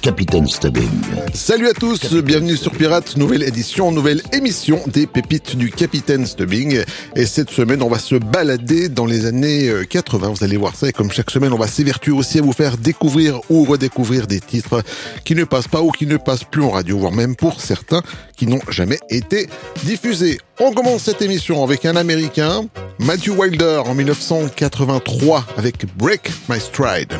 Capitaine Stubbing. Salut à tous, bienvenue sur Pirates, nouvelle édition, nouvelle émission des pépites du Capitaine Stubbing. Et cette semaine, on va se balader dans les années 80, vous allez voir ça. Et comme chaque semaine, on va s'évertuer aussi à vous faire découvrir ou redécouvrir des titres qui ne passent pas ou qui ne passent plus en radio, voire même pour certains qui n'ont jamais été diffusés. On commence cette émission avec un Américain, Matthew Wilder en 1983 avec Break My Stride.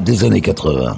Des années 80.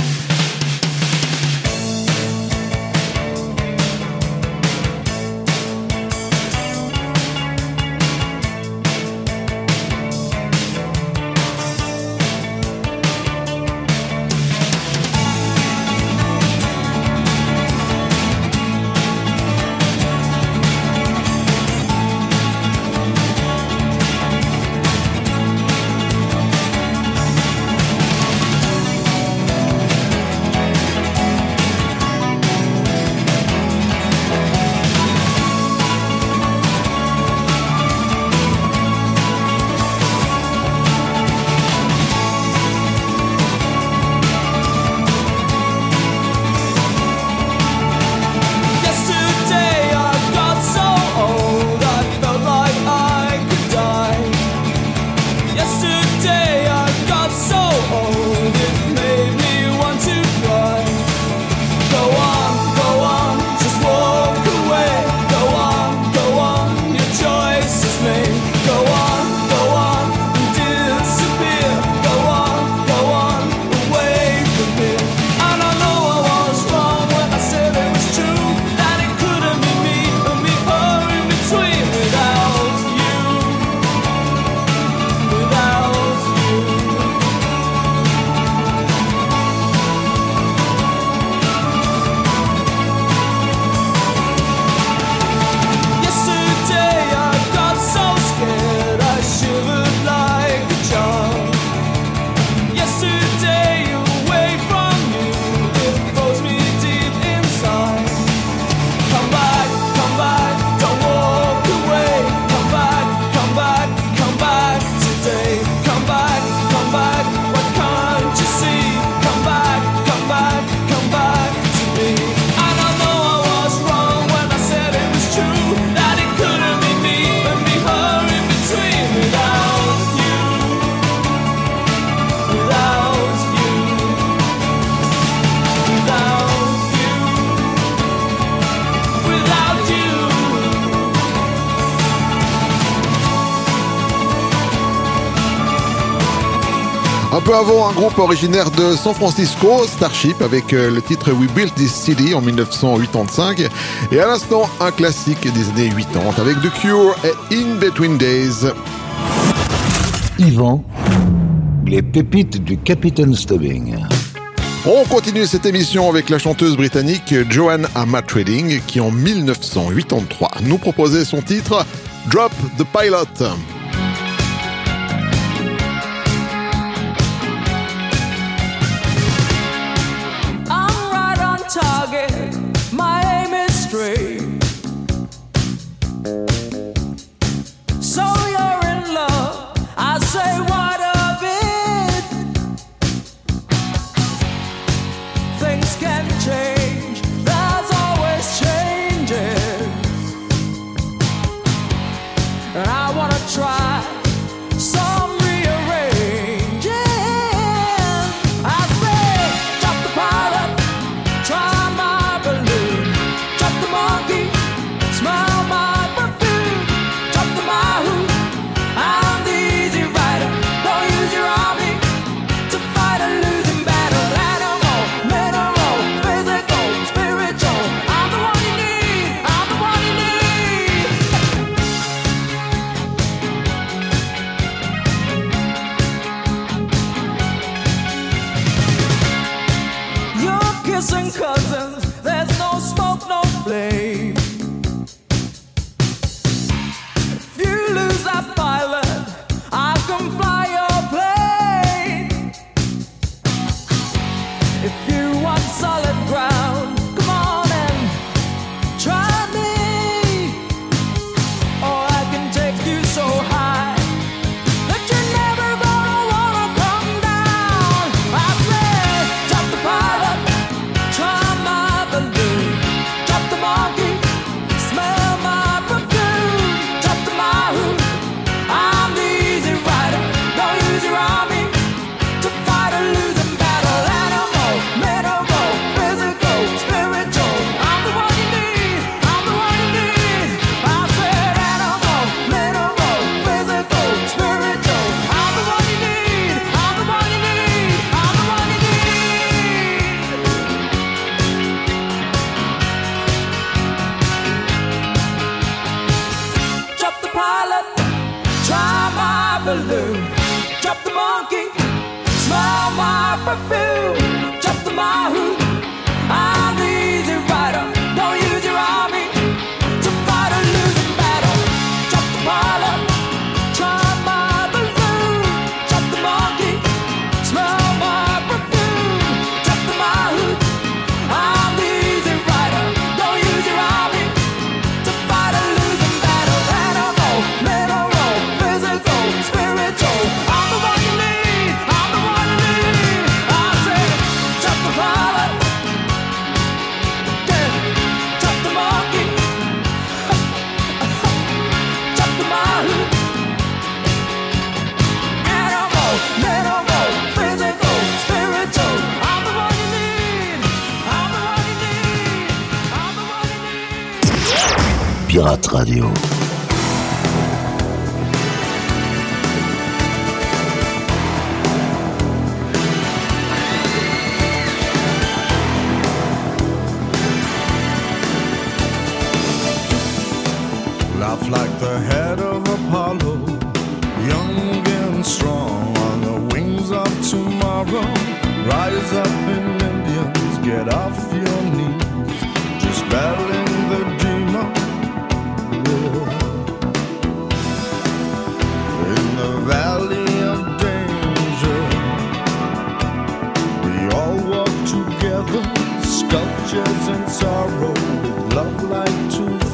Groupe originaire de San Francisco, Starship, avec euh, le titre We Built This City en 1985. Et à l'instant, un classique des années 80 avec The Cure et In Between Days. Yvan, les pépites du Capitaine Stubbing. On continue cette émission avec la chanteuse britannique Joanne Amma Trading qui en 1983 nous proposait son titre Drop the Pilot. pleasures and sorrow with love like two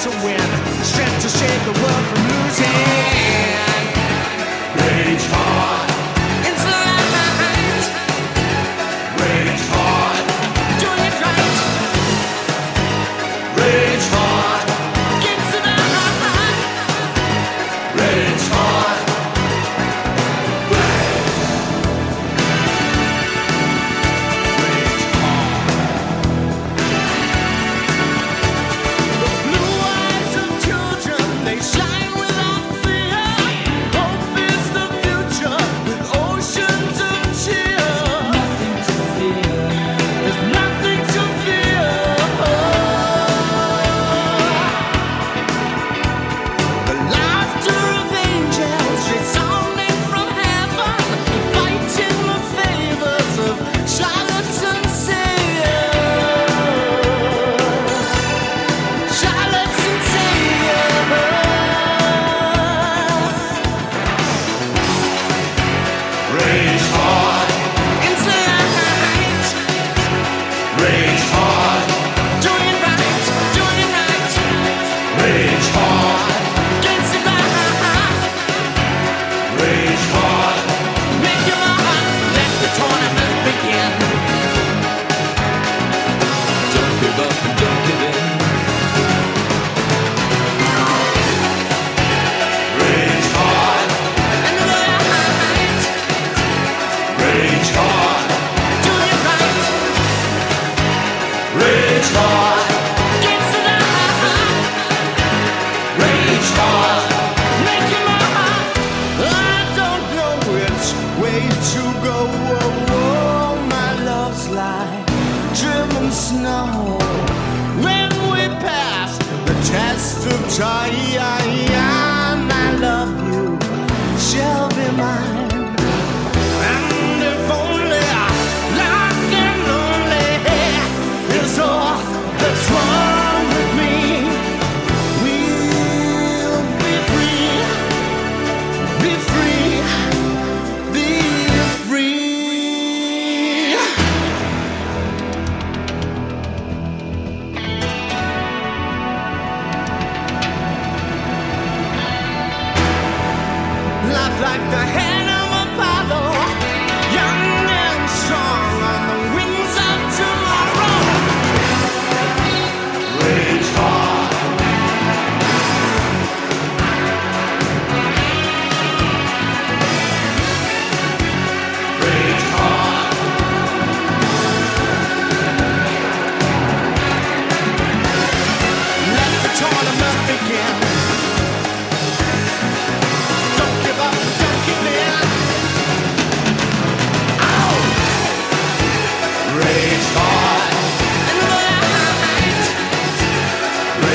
to win, strength to save the world from losing. Rage hard.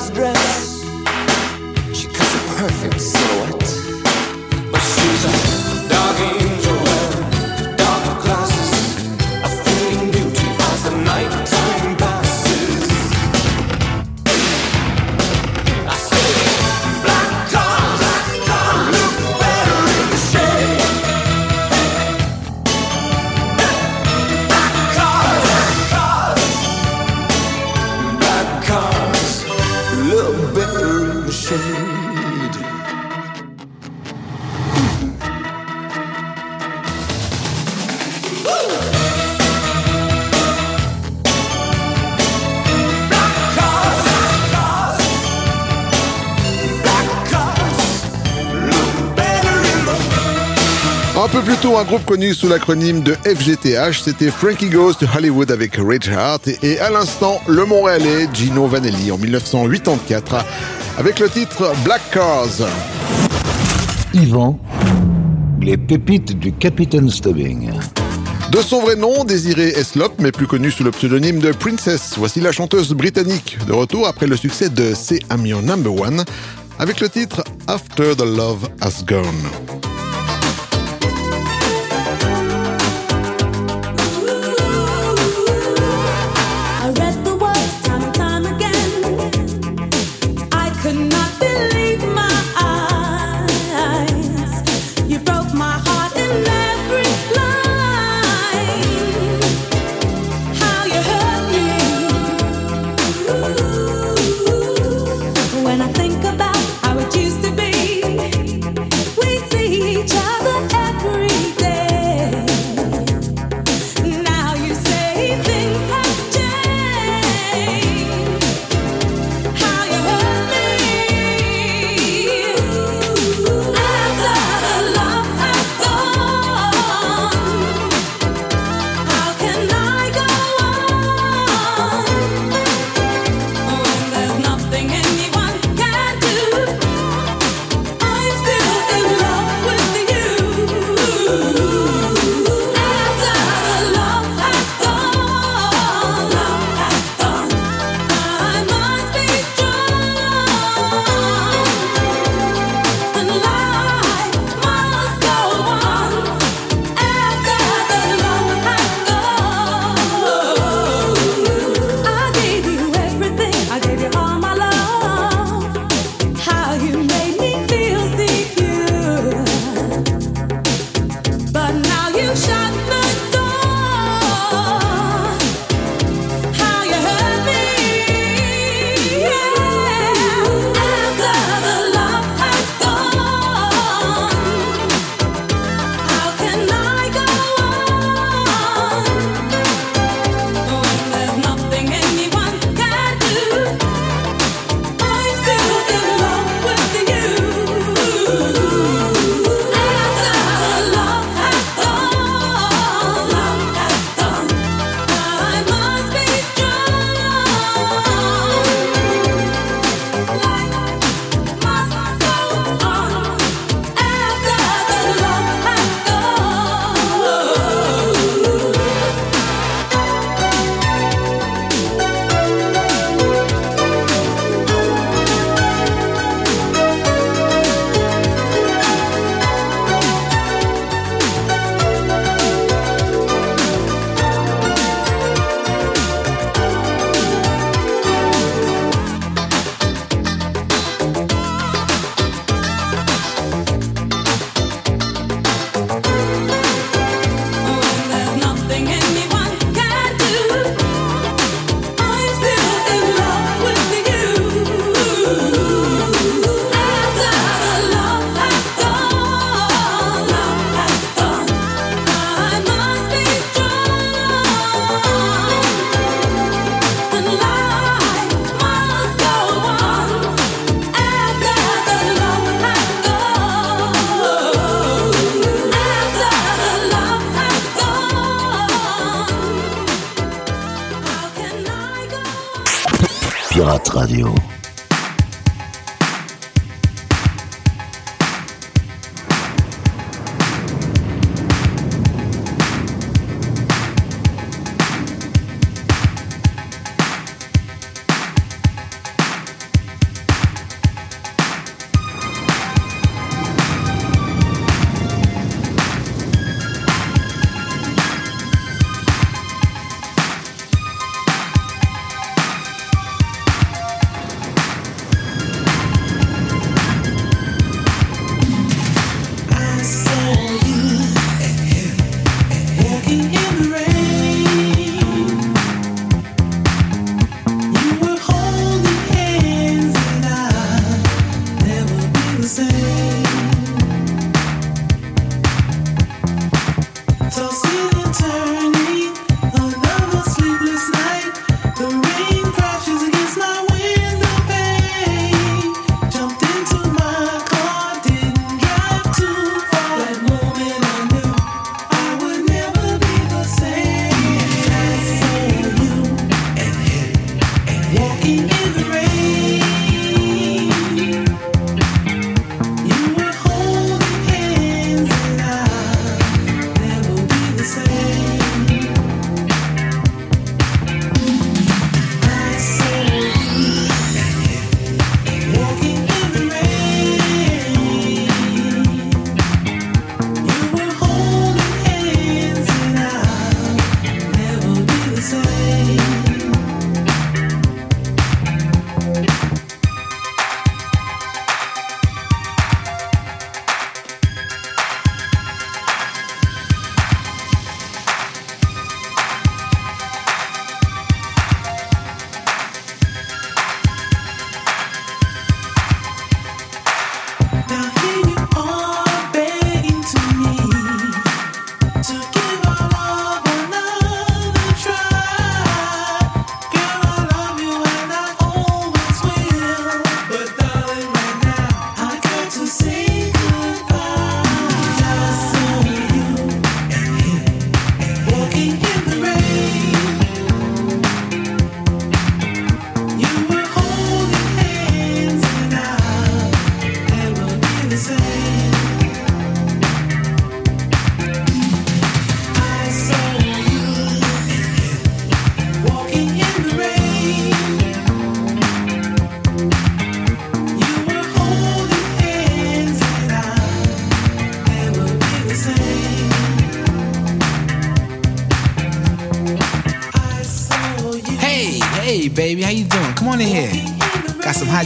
was dressed un groupe connu sous l'acronyme de FGTH, c'était Frankie Goes to Hollywood avec Rage Heart et, à l'instant le Montréalais Gino Vanelli en 1984 avec le titre Black Cars. Yvan, les pépites du Capitaine Stubbing. De son vrai nom, Désiré Eslop, mais plus connu sous le pseudonyme de Princess, voici la chanteuse britannique de retour après le succès de C'est I'm Your Number One avec le titre After the Love Has Gone. You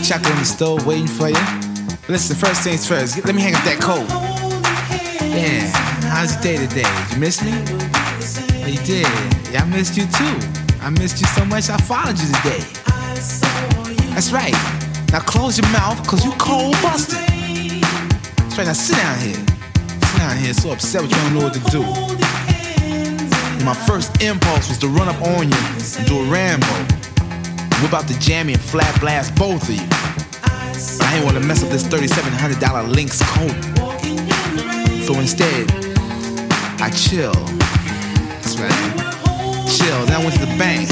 chocolate on the stove waiting for you. But Listen, first things first. Let me hang up that coat. Yeah. How's your day today? Did you miss me? Oh, you did. Yeah, I missed you too. I missed you so much I followed you today. That's right. Now close your mouth, cause you cold busted. That's right, now sit down here. Sit down here, so upset with you don't know what to do. My first impulse was to run up on you and do a Rambo. Whip out the jammy and flat blast both of you. I ain't wanna mess up this $3,700 Lynx coat. So instead, I chill. That's right. Chill. Then I went to the bank,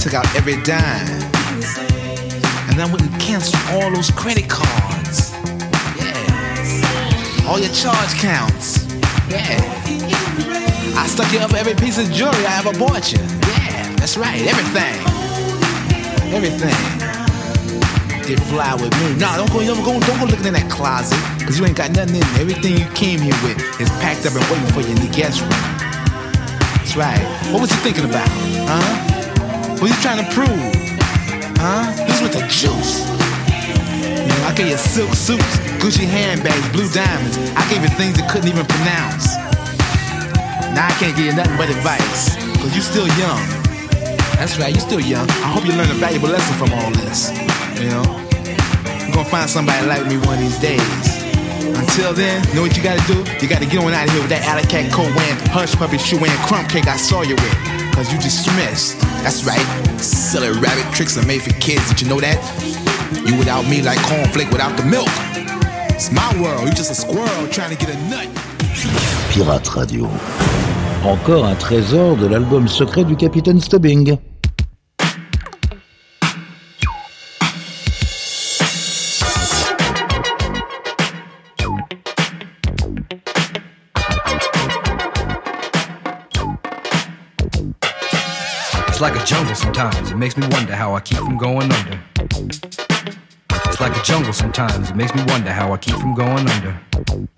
took out every dime, and then I went and canceled all those credit cards. Yeah. All your charge counts. Yeah. I stuck you up every piece of jewelry I ever bought you. Yeah, that's right. Everything. Everything. Did fly with me. Nah, don't go, don't go, don't go looking in that closet, cause you ain't got nothing in there. Everything you came here with is packed up and waiting for you in the guest room. That's right. What was you thinking about? Huh? What you trying to prove? Huh? This with the juice. You know, I gave you silk suits, Gucci handbags, blue diamonds. I gave you things you couldn't even pronounce. Now I can't give you nothing but advice, cause you still young. That's right, you're still young. I hope you learn a valuable lesson from all this. You know? You're gonna find somebody like me one of these days. Until then, know what you gotta do? You gotta get on out of here with that alley cat coat hush puppy shoe wearing, crumb cake I saw you with. Cause you dismissed. That's right. Silly rabbit tricks are made for kids. Did you know that? You without me like cornflake without the milk. It's my world. You just a squirrel trying to get a nut. Pirate Radio. Encore un trésor de l'album secret du Capitaine Stubbing. It's like a jungle sometimes. It makes me wonder how I keep from going under. It's like a jungle sometimes. It makes me wonder how I keep from going under.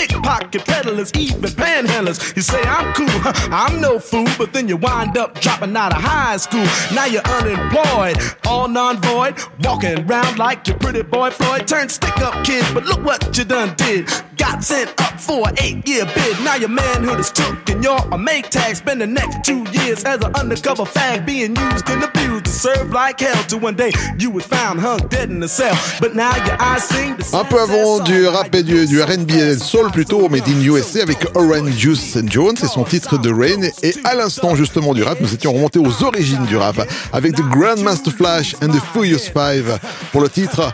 pickpocket peddlers, even panhandlers. You say I'm cool, I'm no fool, but then you wind up dropping out of high school. Now you're unemployed, all non-void, walking around like your pretty boy Floyd. Turned stick-up kid, but look what you done did. Got sent up for an eight-year bid. Now your manhood is took and you're a make tag. Spend the next two years as an undercover fag, being used and abused to serve like hell. To one day you was found hung dead in a cell, but now your eyes sing the Un peu avant du rap et du, du R&B et soul plus tôt, Made in USA avec Orange Juice Jones et son titre de Rain. Et à l'instant justement du rap, nous étions remontés aux origines du rap avec The Grandmaster Flash and The Furious Five pour le titre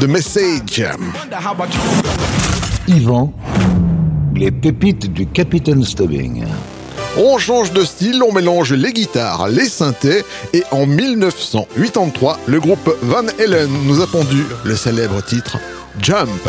The Message. Jam. Yvan, les pépites du Capitaine Stubbing. On change de style, on mélange les guitares, les synthés, et en 1983, le groupe Van Halen nous a pondu le célèbre titre Jump.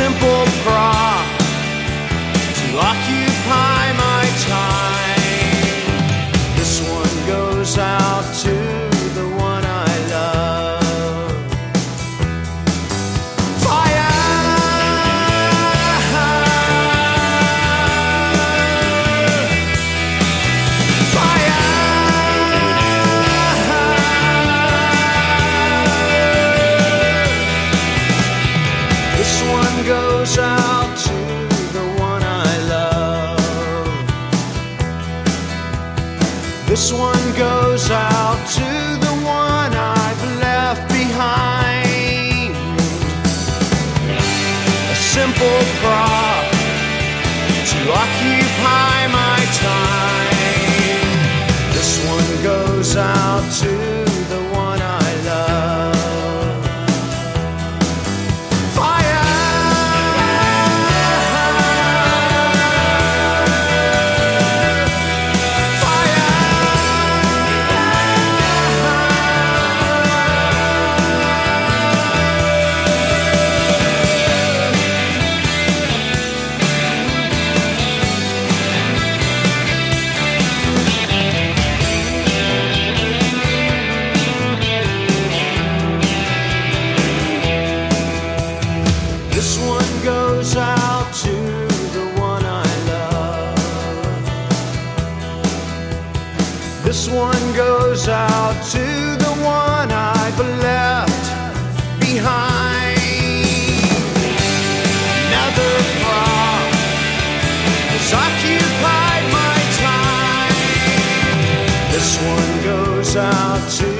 simple prop to lock you goes out to the one I love. This one goes out to the one I've left behind. Another thought has occupied my time. This one goes out to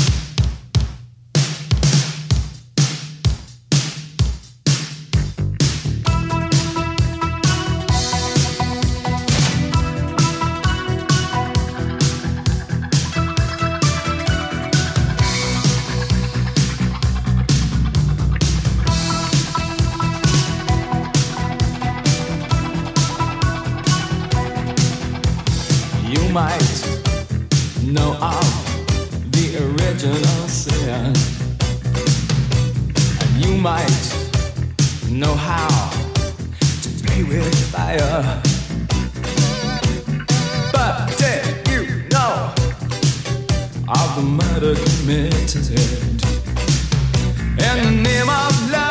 Know how to play with fire. But did you know of the murder committed in the name of love?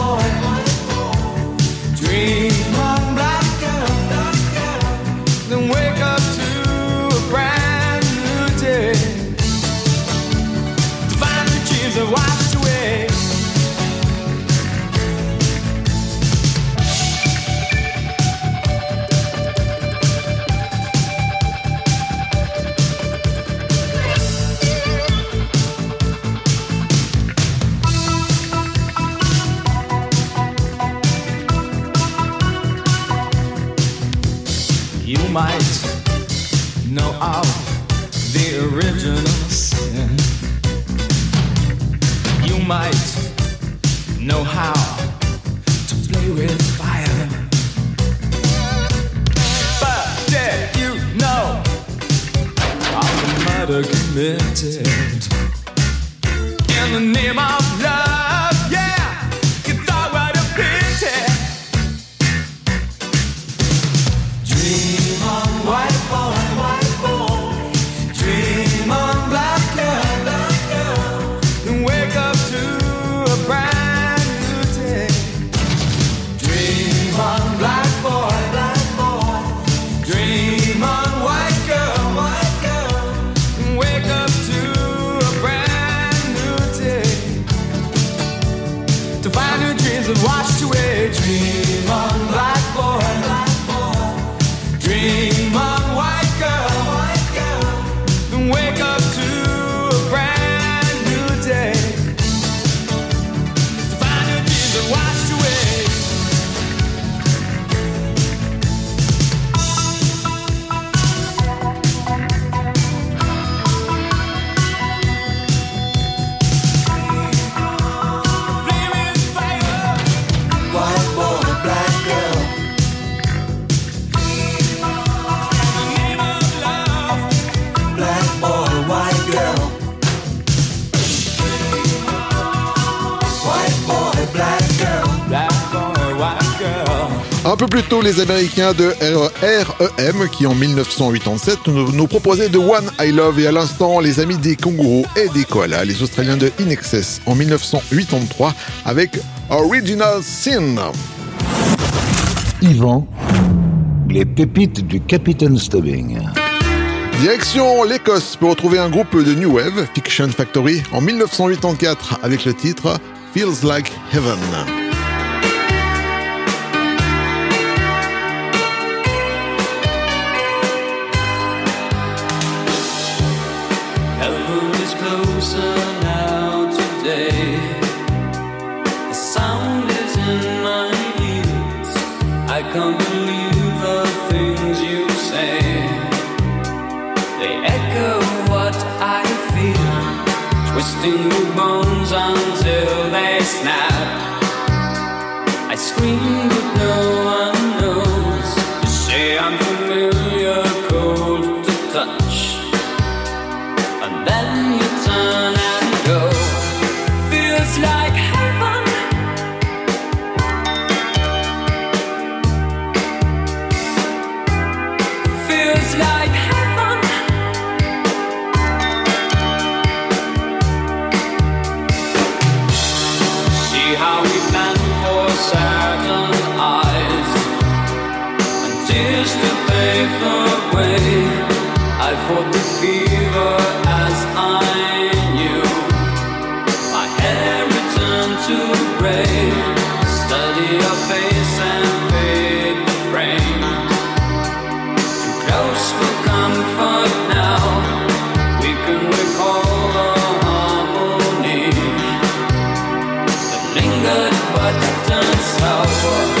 might know of the original sin. You might know how to play with fire. But did you know of the murder committed in the name of love? Un peu plus tôt, les Américains de REM, qui en 1987 nous proposaient de One I Love, et à l'instant, les amis des kangourous et des koalas, les Australiens de Inexcess en 1983, avec Original Sin. Yvan, les pépites du Capitaine Stubbing. Direction l'Écosse pour retrouver un groupe de New Wave, Fiction Factory, en 1984, avec le titre Feels Like Heaven. so but done so.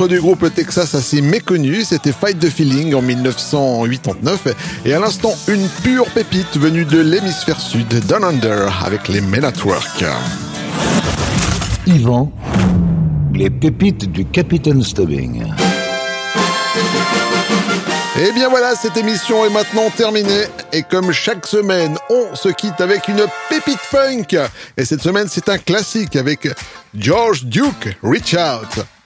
Titre du groupe Texas assez méconnu, c'était Fight the Feeling en 1989. Et à l'instant, une pure pépite venue de l'hémisphère sud, Down Under, avec les Men at Work. Yvan. Les pépites du Capitaine Stubbing. Et bien voilà, cette émission est maintenant terminée. Et comme chaque semaine, on se quitte avec une pépite funk. Et cette semaine, c'est un classique avec George Duke, Reach Out.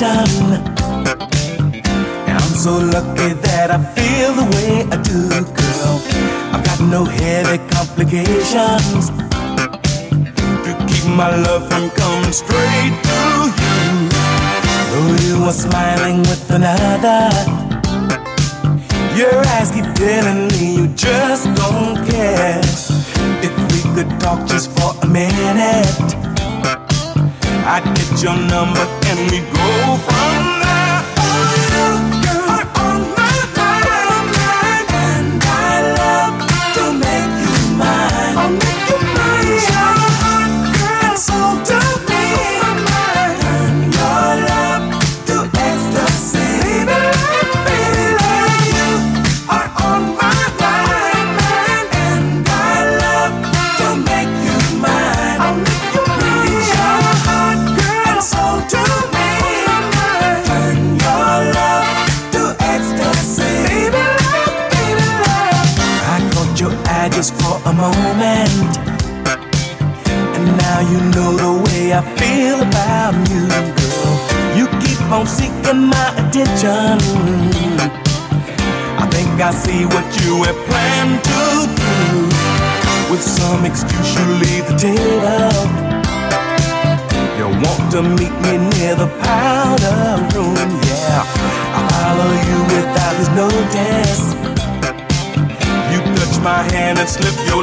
I'm so lucky that I feel the way I do, girl. I've got no heavy complications to keep my love from coming straight to you. Though you are smiling with another, your eyes keep telling me you just don't care. If we could talk just for a minute. I'd get your number and we go from feel about you, girl. You keep on seeking my attention. I think I see what you have planned to do. With some excuse, you leave the table. You want to meet me near the powder room, yeah. I follow you without his notice. You touch my hand and slip your